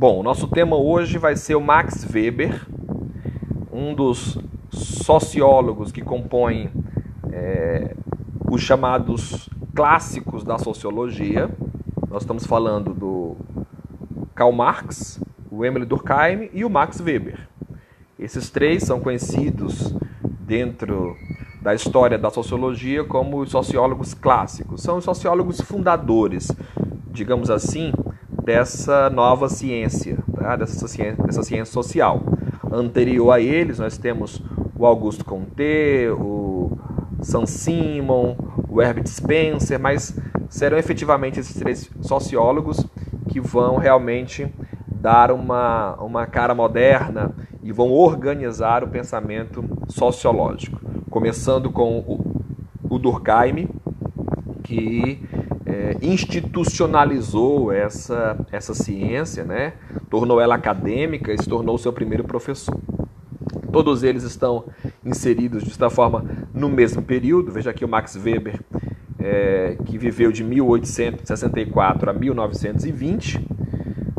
Bom, nosso tema hoje vai ser o Max Weber, um dos sociólogos que compõem é, os chamados clássicos da sociologia. Nós estamos falando do Karl Marx, o Emile Durkheim e o Max Weber. Esses três são conhecidos dentro da história da sociologia como os sociólogos clássicos. São os sociólogos fundadores, digamos assim, dessa nova ciência, tá? dessa, ciência, dessa ciência social. Anterior a eles, nós temos o Augusto Comte, o Sam Simon, o Herbert Spencer, mas serão efetivamente esses três sociólogos que vão realmente dar uma, uma cara moderna e vão organizar o pensamento sociológico. Começando com o, o Durkheim, que é, institucionalizou essa, essa ciência, né? tornou ela acadêmica e se tornou seu primeiro professor. Todos eles estão inseridos, de certa forma, no mesmo período. Veja aqui o Max Weber, é, que viveu de 1864 a 1920,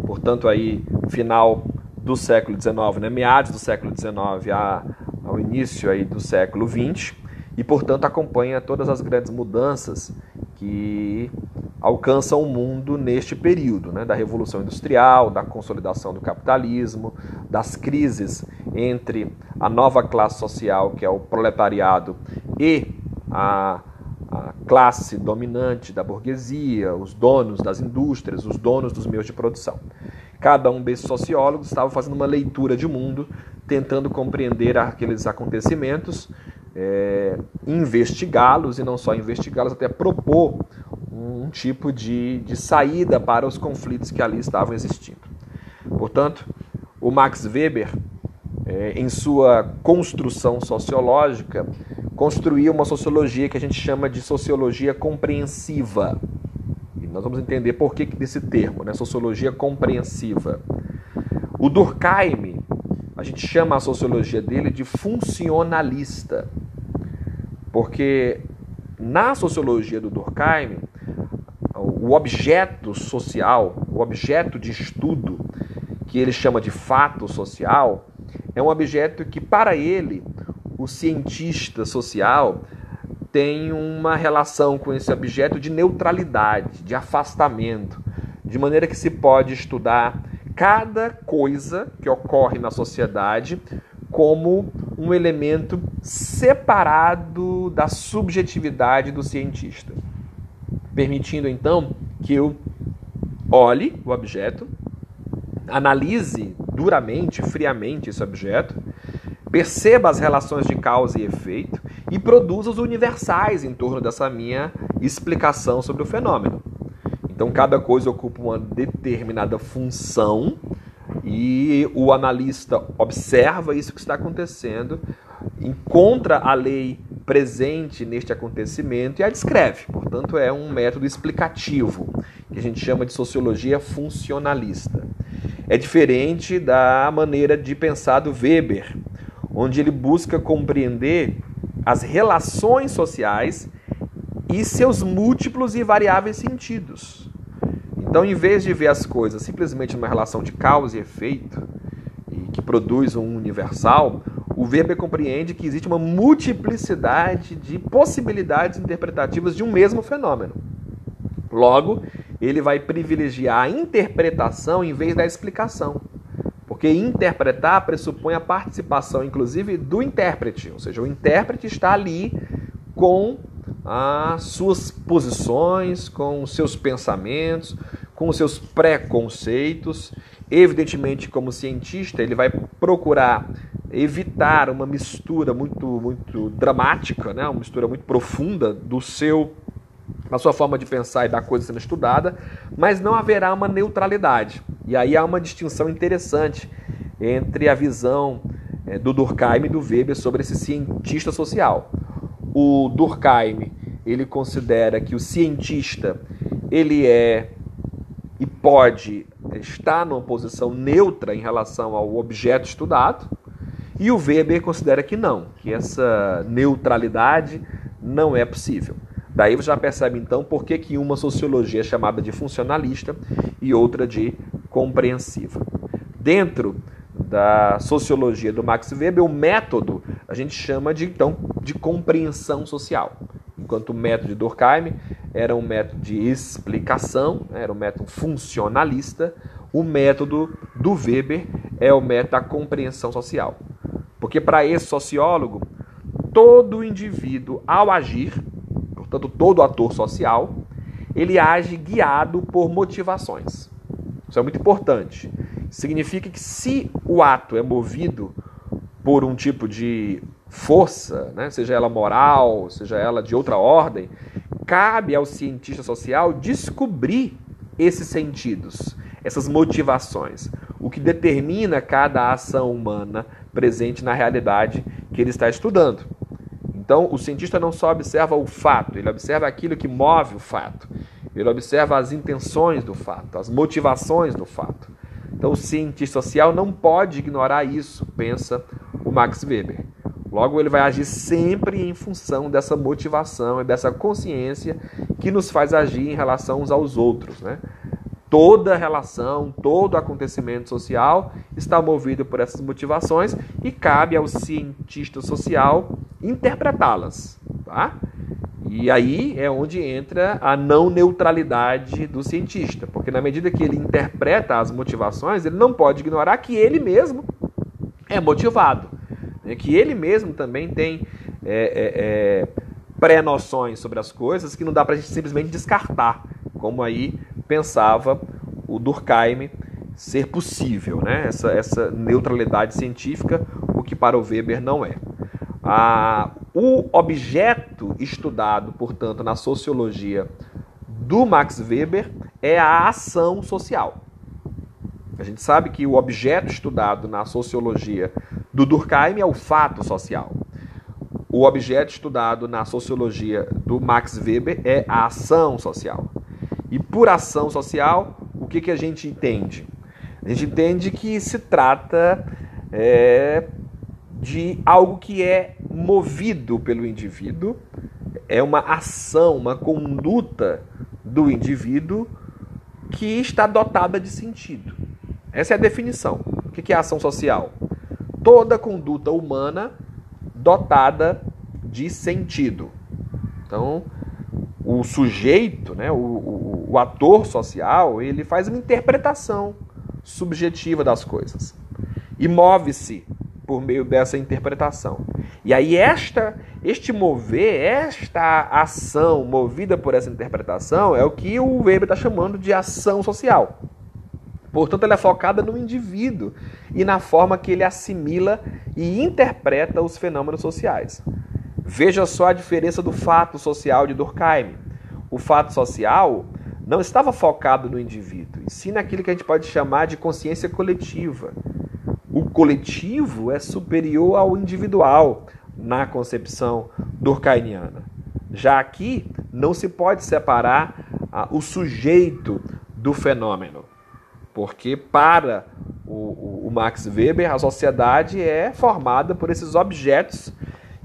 portanto, aí, final do século XIX, né? meados do século XIX a, ao início aí do século XX, e, portanto, acompanha todas as grandes mudanças que alcançam o mundo neste período, né, da Revolução Industrial, da consolidação do capitalismo, das crises entre a nova classe social, que é o proletariado, e a, a classe dominante da burguesia, os donos das indústrias, os donos dos meios de produção. Cada um desses sociólogos estava fazendo uma leitura de mundo, tentando compreender aqueles acontecimentos é, investigá-los e não só investigá-los, até propor um tipo de, de saída para os conflitos que ali estavam existindo. Portanto, o Max Weber, é, em sua construção sociológica, construiu uma sociologia que a gente chama de sociologia compreensiva. E nós vamos entender por que desse termo, né? sociologia compreensiva. O Durkheim, a gente chama a sociologia dele de funcionalista. Porque na sociologia do Durkheim, o objeto social, o objeto de estudo, que ele chama de fato social, é um objeto que, para ele, o cientista social tem uma relação com esse objeto de neutralidade, de afastamento, de maneira que se pode estudar cada coisa que ocorre na sociedade como um elemento separado da subjetividade do cientista, permitindo então que eu olhe o objeto, analise duramente, friamente esse objeto, perceba as relações de causa e efeito e produza os universais em torno dessa minha explicação sobre o fenômeno. Então cada coisa ocupa uma determinada função e o analista observa isso que está acontecendo, encontra a lei presente neste acontecimento e a descreve. Portanto, é um método explicativo, que a gente chama de sociologia funcionalista. É diferente da maneira de pensar do Weber, onde ele busca compreender as relações sociais e seus múltiplos e variáveis sentidos. Então, em vez de ver as coisas simplesmente numa relação de causa e efeito, e que produz um universal, o Weber compreende que existe uma multiplicidade de possibilidades interpretativas de um mesmo fenômeno. Logo, ele vai privilegiar a interpretação em vez da explicação. Porque interpretar pressupõe a participação, inclusive, do intérprete. Ou seja, o intérprete está ali com as suas posições, com os seus pensamentos, com seus preconceitos. Evidentemente, como cientista, ele vai procurar evitar uma mistura muito muito dramática, né? uma mistura muito profunda do seu na sua forma de pensar e da coisa sendo estudada, mas não haverá uma neutralidade. E aí há uma distinção interessante entre a visão é, do Durkheim e do Weber sobre esse cientista social. O Durkheim ele considera que o cientista ele é pode estar numa posição neutra em relação ao objeto estudado, e o Weber considera que não, que essa neutralidade não é possível. Daí você já percebe então por que, que uma sociologia é chamada de funcionalista e outra de compreensiva. Dentro da sociologia do Max Weber, o método a gente chama de então de compreensão social. Enquanto o método de Durkheim era um método de explicação, né, era um método funcionalista, o método do Weber é o método da compreensão social. Porque para esse sociólogo, todo indivíduo ao agir, portanto todo ator social, ele age guiado por motivações. Isso é muito importante. Significa que se o ato é movido por um tipo de força, né, seja ela moral, seja ela de outra ordem, cabe ao cientista social descobrir esses sentidos, essas motivações, o que determina cada ação humana presente na realidade que ele está estudando. Então, o cientista não só observa o fato, ele observa aquilo que move o fato. Ele observa as intenções do fato, as motivações do fato. Então, o cientista social não pode ignorar isso, pensa o Max Weber. Logo, ele vai agir sempre em função dessa motivação e dessa consciência que nos faz agir em relação uns aos outros. Né? Toda relação, todo acontecimento social está movido por essas motivações e cabe ao cientista social interpretá-las. Tá? E aí é onde entra a não neutralidade do cientista, porque na medida que ele interpreta as motivações, ele não pode ignorar que ele mesmo é motivado, né? que ele mesmo também tem é, é, é, pré-noções sobre as coisas que não dá para a gente simplesmente descartar, como aí pensava o Durkheim ser possível, né? essa, essa neutralidade científica, o que para o Weber não é. A, o objeto estudado, portanto, na sociologia do Max Weber é a ação social. A gente sabe que o objeto estudado na sociologia do Durkheim é o fato social. O objeto estudado na sociologia do Max Weber é a ação social. E por ação social, o que, que a gente entende? A gente entende que se trata é, de algo que é movido pelo indivíduo, é uma ação, uma conduta do indivíduo que está dotada de sentido. Essa é a definição. O que é ação social? Toda conduta humana dotada de sentido. Então, o sujeito, né, o, o, o ator social, ele faz uma interpretação subjetiva das coisas e move-se por meio dessa interpretação. E aí esta, este mover, esta ação movida por essa interpretação é o que o Weber está chamando de ação social. Portanto, ela é focada no indivíduo e na forma que ele assimila e interpreta os fenômenos sociais. Veja só a diferença do fato social de Durkheim. O fato social não estava focado no indivíduo, e sim naquilo que a gente pode chamar de consciência coletiva o coletivo é superior ao individual na concepção durkheimiana. Já aqui não se pode separar ah, o sujeito do fenômeno, porque para o, o, Max Weber a sociedade é formada por esses objetos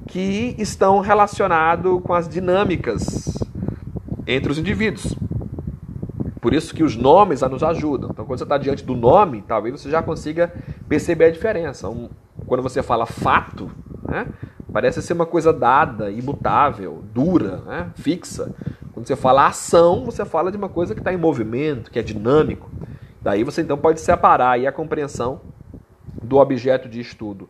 que estão relacionados com as dinâmicas entre os indivíduos. Por isso que os nomes nos ajudam. Então, quando você está diante do nome, talvez você já consiga perceber a diferença. Um, quando você fala fato, né, parece ser uma coisa dada, imutável, dura, né, fixa. Quando você fala ação, você fala de uma coisa que está em movimento, que é dinâmico. Daí você então pode separar aí a compreensão do objeto de estudo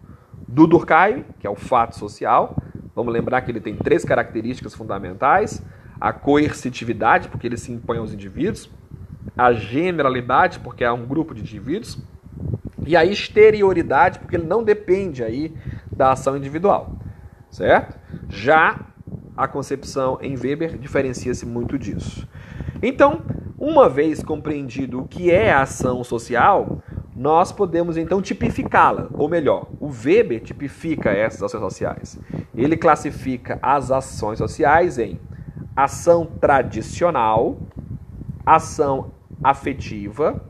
do Durkheim, que é o fato social. Vamos lembrar que ele tem três características fundamentais: a coercitividade, porque ele se impõe aos indivíduos, a generalidade, porque é um grupo de indivíduos, e a exterioridade, porque ele não depende aí da ação individual, certo? Já a concepção em Weber diferencia-se muito disso. Então, uma vez compreendido o que é a ação social, nós podemos então tipificá-la, ou melhor, o Weber tipifica essas ações sociais. Ele classifica as ações sociais em ação tradicional, ação afetiva,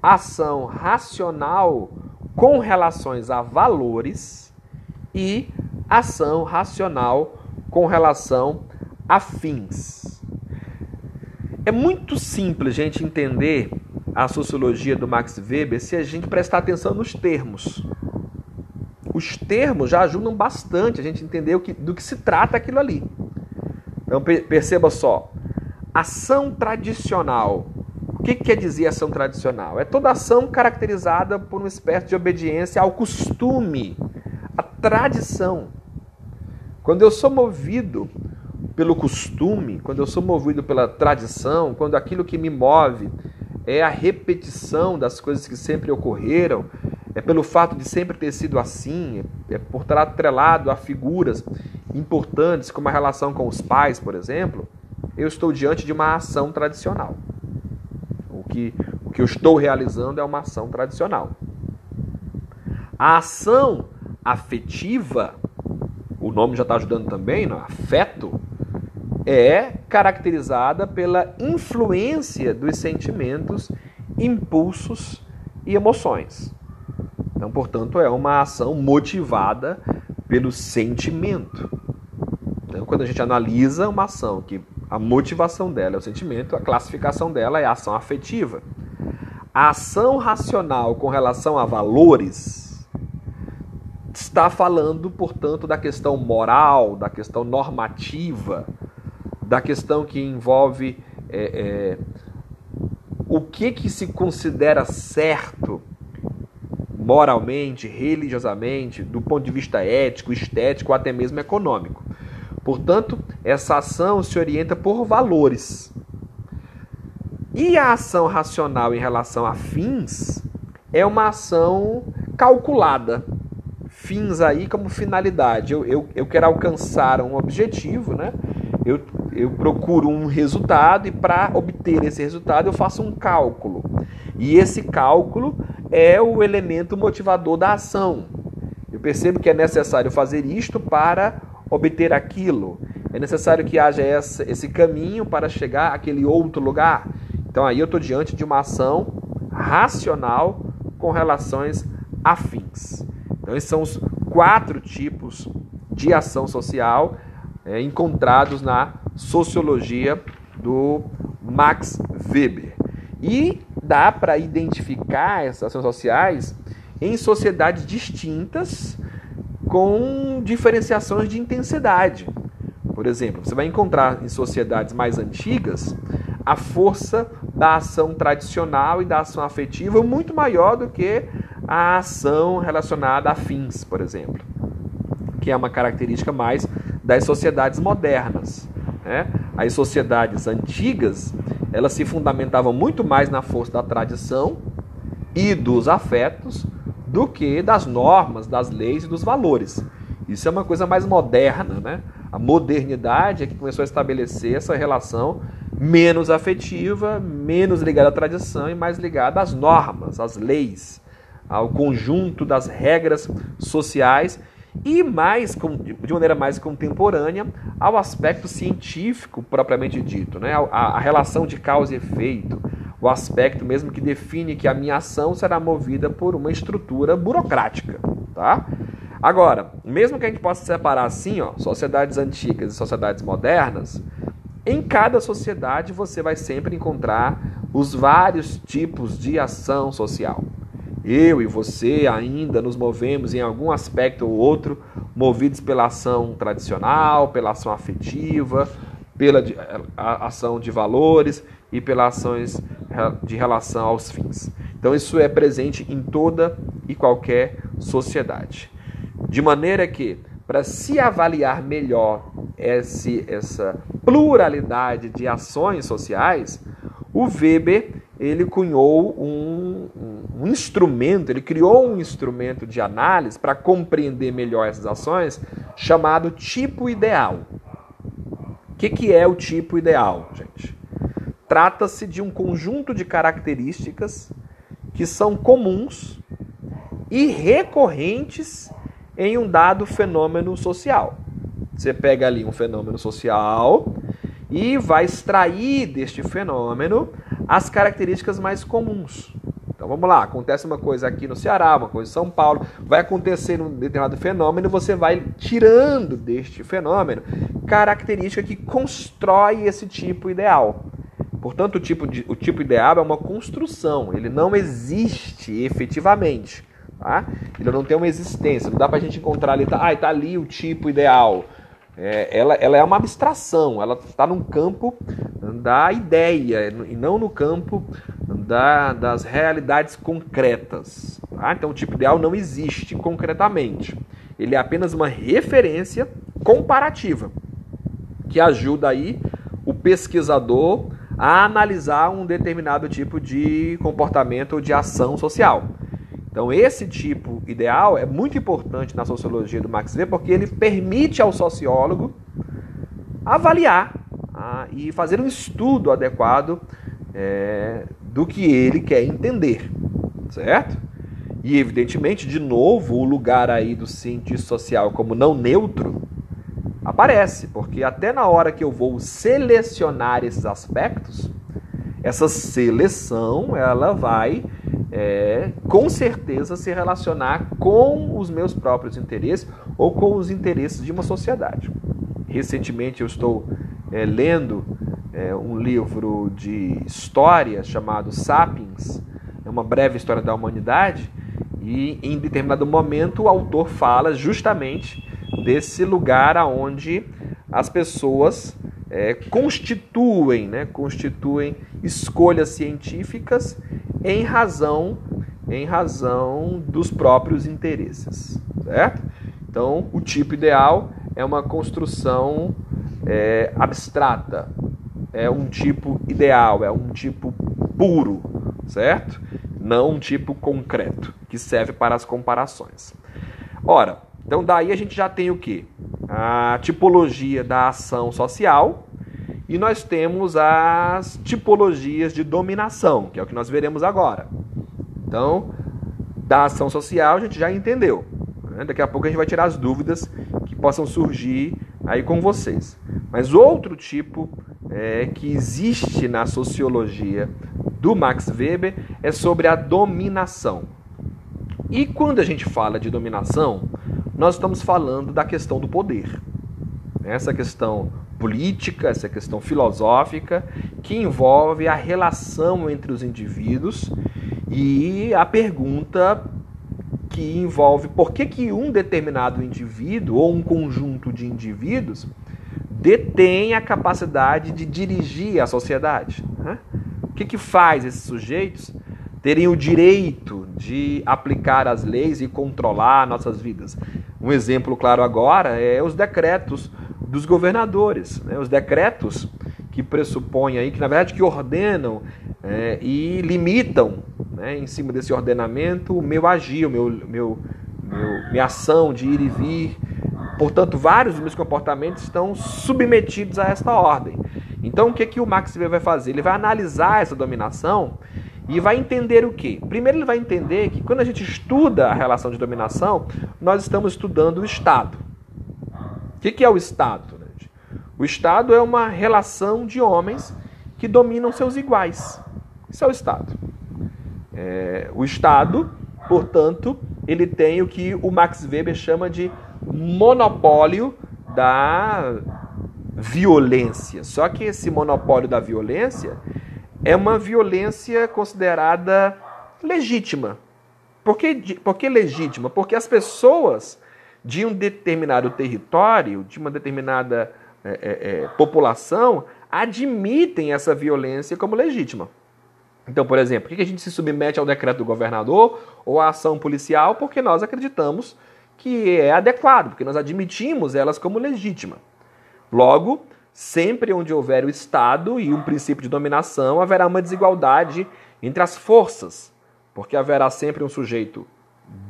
ação racional com relações a valores e ação racional com relação a fins. É muito simples a gente entender a sociologia do Max Weber se a gente prestar atenção nos termos. Os termos já ajudam bastante a gente entender o que, do que se trata aquilo ali. Então perceba só, ação tradicional. O que, que quer dizer ação tradicional? É toda ação caracterizada por uma espécie de obediência ao costume, à tradição. Quando eu sou movido pelo costume, quando eu sou movido pela tradição, quando aquilo que me move é a repetição das coisas que sempre ocorreram, é pelo fato de sempre ter sido assim, é por estar atrelado a figuras importantes, como a relação com os pais, por exemplo, eu estou diante de uma ação tradicional. O que, o que eu estou realizando é uma ação tradicional. A ação afetiva, o nome já está ajudando também, não? afeto, é caracterizada pela influência dos sentimentos, impulsos e emoções. Então, portanto, é uma ação motivada pelo sentimento. Então, quando a gente analisa uma ação que a motivação dela é o sentimento, a classificação dela é a ação afetiva. A ação racional com relação a valores está falando, portanto, da questão moral, da questão normativa, da questão que envolve é, é, o que, que se considera certo moralmente, religiosamente, do ponto de vista ético, estético até mesmo econômico. Portanto, essa ação se orienta por valores. E a ação racional em relação a fins é uma ação calculada. Fins aí como finalidade. Eu, eu, eu quero alcançar um objetivo, né? Eu, eu procuro um resultado e para obter esse resultado eu faço um cálculo. E esse cálculo é o elemento motivador da ação. Eu percebo que é necessário fazer isto para obter aquilo. É necessário que haja essa, esse caminho para chegar àquele outro lugar. Então aí eu estou diante de uma ação racional com relações afins. Então esses são os quatro tipos de ação social é, encontrados na sociologia do Max Weber. E dá para identificar essas ações sociais em sociedades distintas com diferenciações de intensidade. Por exemplo, você vai encontrar em sociedades mais antigas a força da ação tradicional e da ação afetiva muito maior do que a ação relacionada a fins, por exemplo, que é uma característica mais das sociedades modernas. Né? As sociedades antigas elas se fundamentavam muito mais na força da tradição e dos afetos do que das normas, das leis e dos valores. Isso é uma coisa mais moderna, né? A modernidade é que começou a estabelecer essa relação menos afetiva, menos ligada à tradição e mais ligada às normas, às leis, ao conjunto das regras sociais e mais de maneira mais contemporânea ao aspecto científico propriamente dito, né? a, a relação de causa e efeito, o aspecto mesmo que define que a minha ação será movida por uma estrutura burocrática, tá? Agora, mesmo que a gente possa separar assim, ó, sociedades antigas e sociedades modernas, em cada sociedade você vai sempre encontrar os vários tipos de ação social. Eu e você ainda nos movemos em algum aspecto ou outro, movidos pela ação tradicional, pela ação afetiva, pela ação de valores e pelas ações de relação aos fins. Então, isso é presente em toda e qualquer sociedade. De maneira que, para se avaliar melhor esse, essa pluralidade de ações sociais, o Weber ele cunhou um, um, um instrumento, ele criou um instrumento de análise para compreender melhor essas ações, chamado tipo ideal. O que, que é o tipo ideal, gente? Trata-se de um conjunto de características que são comuns e recorrentes em um dado fenômeno social. Você pega ali um fenômeno social e vai extrair deste fenômeno as características mais comuns. Então vamos lá, acontece uma coisa aqui no Ceará, uma coisa em São Paulo, vai acontecer um determinado fenômeno, você vai tirando deste fenômeno característica que constrói esse tipo ideal. Portanto, o tipo, de, o tipo ideal é uma construção, ele não existe efetivamente. Tá? Ele não tem uma existência, não dá para a gente encontrar ali, tá, ah, tá ali o tipo ideal. É, ela, ela é uma abstração, ela está num campo da ideia e não no campo da, das realidades concretas. Tá? Então, o tipo ideal não existe concretamente. Ele é apenas uma referência comparativa que ajuda aí o pesquisador a analisar um determinado tipo de comportamento ou de ação social. Então, esse tipo ideal é muito importante na sociologia do Max Weber porque ele permite ao sociólogo avaliar ah, e fazer um estudo adequado é, do que ele quer entender, certo? E, evidentemente, de novo, o lugar aí do cientista social como não neutro aparece, porque até na hora que eu vou selecionar esses aspectos, essa seleção ela vai é, com certeza se relacionar com os meus próprios interesses ou com os interesses de uma sociedade. Recentemente eu estou é, lendo é, um livro de história chamado Sapiens, é uma breve história da humanidade, e em determinado momento o autor fala justamente desse lugar aonde as pessoas é, constituem, né, constituem escolhas científicas em razão, em razão dos próprios interesses, certo? Então, o tipo ideal é uma construção é, abstrata, é um tipo ideal, é um tipo puro, certo? Não um tipo concreto, que serve para as comparações. Ora, então daí a gente já tem o que? A tipologia da ação social, e nós temos as tipologias de dominação, que é o que nós veremos agora. Então, da ação social a gente já entendeu. Né? Daqui a pouco a gente vai tirar as dúvidas que possam surgir aí com vocês. Mas outro tipo é, que existe na sociologia do Max Weber é sobre a dominação. E quando a gente fala de dominação, nós estamos falando da questão do poder. Essa questão política, essa questão filosófica, que envolve a relação entre os indivíduos e a pergunta que envolve por que, que um determinado indivíduo ou um conjunto de indivíduos detém a capacidade de dirigir a sociedade. Né? O que, que faz esses sujeitos terem o direito de aplicar as leis e controlar nossas vidas? Um exemplo claro agora é os decretos dos governadores, né? os decretos que pressupõem aí, que na verdade que ordenam é, e limitam né, em cima desse ordenamento o meu agir, o meu, meu, meu, minha ação de ir e vir. Portanto, vários dos meus comportamentos estão submetidos a esta ordem. Então, o que, que o Max Weber vai fazer? Ele vai analisar essa dominação e vai entender o quê? Primeiro, ele vai entender que quando a gente estuda a relação de dominação, nós estamos estudando o Estado. O que, que é o Estado? O Estado é uma relação de homens que dominam seus iguais. Isso é o Estado. É, o Estado, portanto, ele tem o que o Max Weber chama de monopólio da violência. Só que esse monopólio da violência é uma violência considerada legítima. Por que, por que legítima? Porque as pessoas de um determinado território, de uma determinada é, é, é, população, admitem essa violência como legítima. Então, por exemplo, por que a gente se submete ao decreto do governador ou à ação policial? Porque nós acreditamos que é adequado, porque nós admitimos elas como legítima. Logo, sempre onde houver o Estado e um princípio de dominação, haverá uma desigualdade entre as forças, porque haverá sempre um sujeito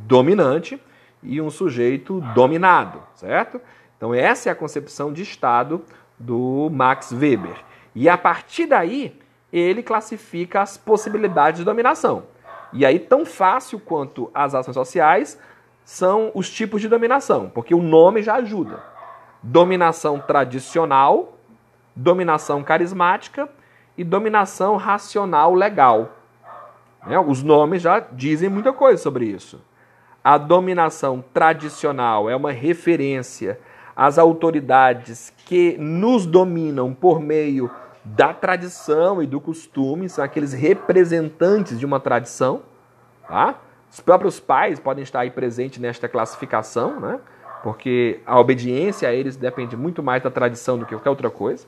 dominante e um sujeito dominado, certo? Então essa é a concepção de Estado do Max Weber. E a partir daí, ele classifica as possibilidades de dominação. E aí, tão fácil quanto as ações sociais são os tipos de dominação, porque o nome já ajuda. Dominação tradicional, dominação carismática e dominação racional legal. Né? Os nomes já dizem muita coisa sobre isso. A dominação tradicional é uma referência às autoridades que nos dominam por meio da tradição e do costume, são aqueles representantes de uma tradição. Tá? Os próprios pais podem estar aí presentes nesta classificação, né? porque a obediência a eles depende muito mais da tradição do que qualquer outra coisa.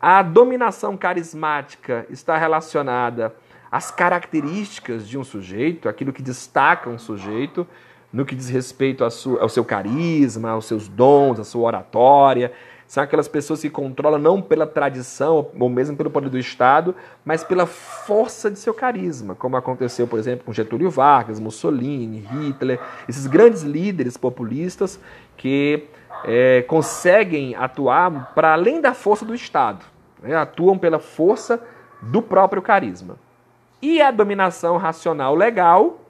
A dominação carismática está relacionada às características de um sujeito, aquilo que destaca um sujeito, no que diz respeito ao seu carisma, aos seus dons, à sua oratória. São aquelas pessoas que controlam não pela tradição ou mesmo pelo poder do Estado, mas pela força de seu carisma, como aconteceu, por exemplo, com Getúlio Vargas, Mussolini, Hitler, esses grandes líderes populistas que é, conseguem atuar para além da força do Estado, né? atuam pela força do próprio carisma. E a dominação racional legal,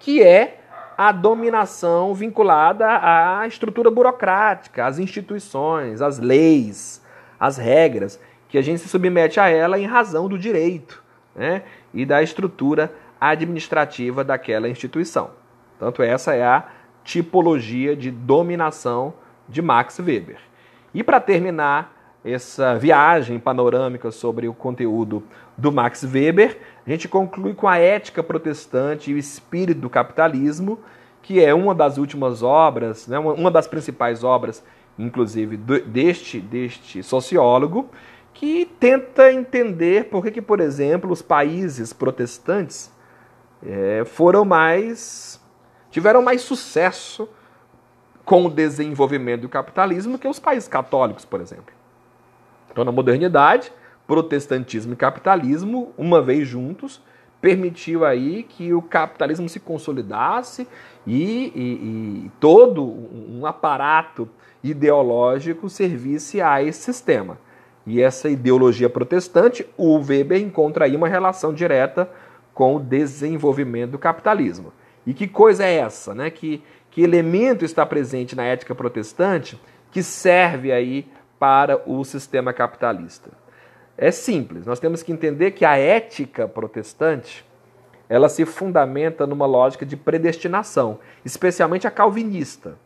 que é a dominação vinculada à estrutura burocrática, às instituições, às leis, às regras, que a gente se submete a ela em razão do direito né, e da estrutura administrativa daquela instituição. Tanto essa é a tipologia de dominação de Max Weber. E para terminar essa viagem panorâmica sobre o conteúdo do Max Weber, a gente conclui com a ética protestante e o espírito do capitalismo, que é uma das últimas obras, né, uma das principais obras, inclusive, deste, deste sociólogo, que tenta entender por que, que por exemplo, os países protestantes é, foram mais. tiveram mais sucesso com o desenvolvimento do capitalismo que os países católicos, por exemplo. Então, na modernidade, protestantismo e capitalismo, uma vez juntos, permitiu aí que o capitalismo se consolidasse e, e, e todo um aparato ideológico servisse a esse sistema. E essa ideologia protestante, o Weber encontra aí uma relação direta com o desenvolvimento do capitalismo. E que coisa é essa, né? Que, que elemento está presente na ética protestante que serve aí para o sistema capitalista? É simples, nós temos que entender que a ética protestante ela se fundamenta numa lógica de predestinação, especialmente a calvinista.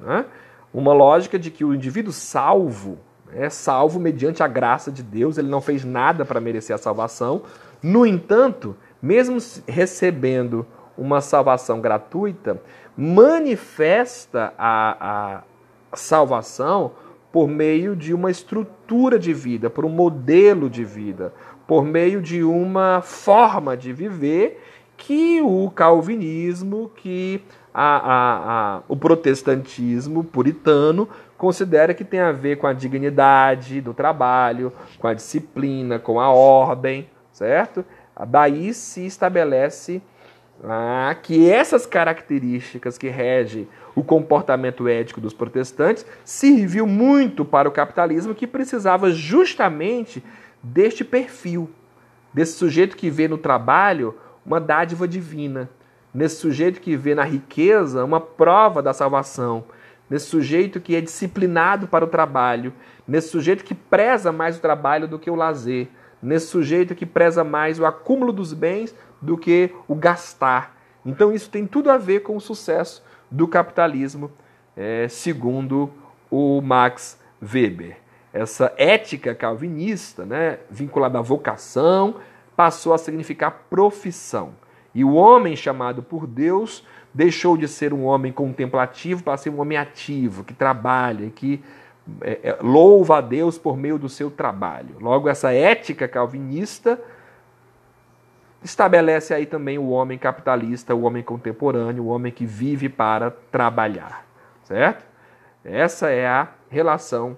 Né? Uma lógica de que o indivíduo salvo é salvo mediante a graça de Deus, ele não fez nada para merecer a salvação. No entanto, mesmo recebendo uma salvação gratuita, manifesta a, a salvação por meio de uma estrutura de vida, por um modelo de vida, por meio de uma forma de viver que o calvinismo, que a, a, a, o protestantismo puritano considera que tem a ver com a dignidade do trabalho, com a disciplina, com a ordem, certo? Daí se estabelece ah, que essas características que regem o comportamento ético dos protestantes serviu muito para o capitalismo que precisava justamente deste perfil, desse sujeito que vê no trabalho uma dádiva divina, nesse sujeito que vê na riqueza uma prova da salvação, nesse sujeito que é disciplinado para o trabalho, nesse sujeito que preza mais o trabalho do que o lazer, nesse sujeito que preza mais o acúmulo dos bens do que o gastar. Então isso tem tudo a ver com o sucesso do capitalismo, é, segundo o Max Weber. Essa ética calvinista, né, vinculada à vocação, passou a significar profissão. E o homem chamado por Deus deixou de ser um homem contemplativo para ser um homem ativo, que trabalha, que é, é, louva a Deus por meio do seu trabalho. Logo, essa ética calvinista estabelece aí também o homem capitalista, o homem contemporâneo, o homem que vive para trabalhar, certo? Essa é a relação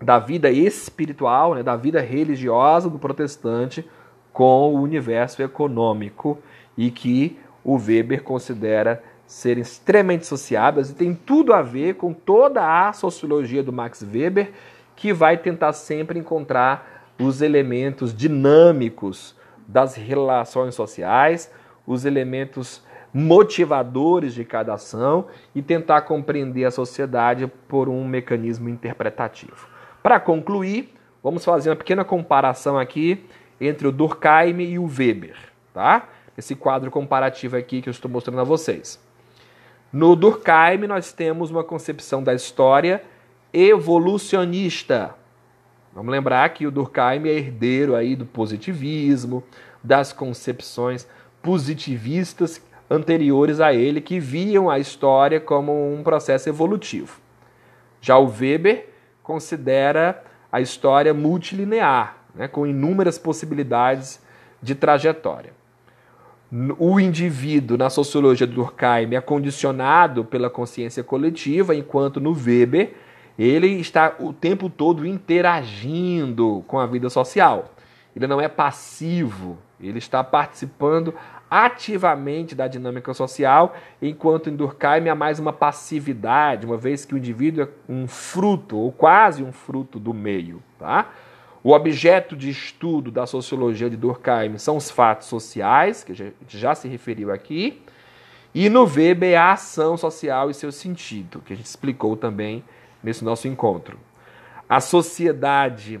da vida espiritual, né, da vida religiosa do protestante com o universo econômico e que o Weber considera serem extremamente associadas e tem tudo a ver com toda a sociologia do Max Weber, que vai tentar sempre encontrar os elementos dinâmicos das relações sociais, os elementos motivadores de cada ação e tentar compreender a sociedade por um mecanismo interpretativo. Para concluir, vamos fazer uma pequena comparação aqui entre o Durkheim e o Weber, tá? Esse quadro comparativo aqui que eu estou mostrando a vocês. No Durkheim nós temos uma concepção da história evolucionista, Vamos lembrar que o Durkheim é herdeiro aí do positivismo, das concepções positivistas anteriores a ele que viam a história como um processo evolutivo. Já o Weber considera a história multilinear, né, com inúmeras possibilidades de trajetória. O indivíduo, na sociologia do Durkheim, é condicionado pela consciência coletiva, enquanto no Weber ele está o tempo todo interagindo com a vida social. Ele não é passivo, ele está participando ativamente da dinâmica social, enquanto em Durkheim há mais uma passividade, uma vez que o indivíduo é um fruto, ou quase um fruto do meio. Tá? O objeto de estudo da sociologia de Durkheim são os fatos sociais, que a gente já se referiu aqui, e no Weber é a ação social e seu sentido, que a gente explicou também nesse nosso encontro. A sociedade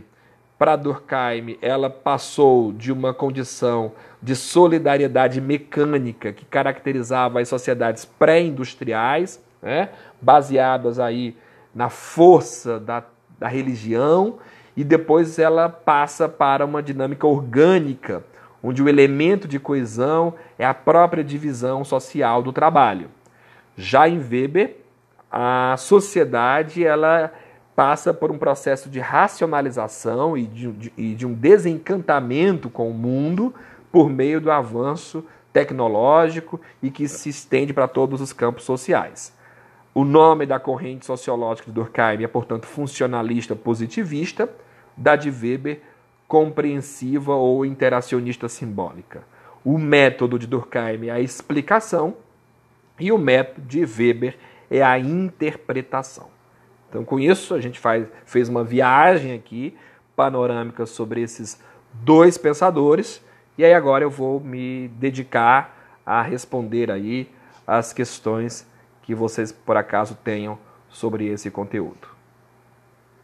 para Durkheim, ela passou de uma condição de solidariedade mecânica que caracterizava as sociedades pré-industriais, né, baseadas aí na força da, da religião e depois ela passa para uma dinâmica orgânica, onde o elemento de coesão é a própria divisão social do trabalho. Já em Weber, a sociedade ela passa por um processo de racionalização e de, de, e de um desencantamento com o mundo por meio do avanço tecnológico e que se estende para todos os campos sociais. O nome da corrente sociológica de Durkheim é, portanto, funcionalista positivista, da de Weber, compreensiva ou interacionista simbólica. O método de Durkheim é a explicação e o método de Weber é a interpretação. Então, com isso, a gente faz, fez uma viagem aqui panorâmica sobre esses dois pensadores e aí agora eu vou me dedicar a responder aí as questões que vocês por acaso tenham sobre esse conteúdo.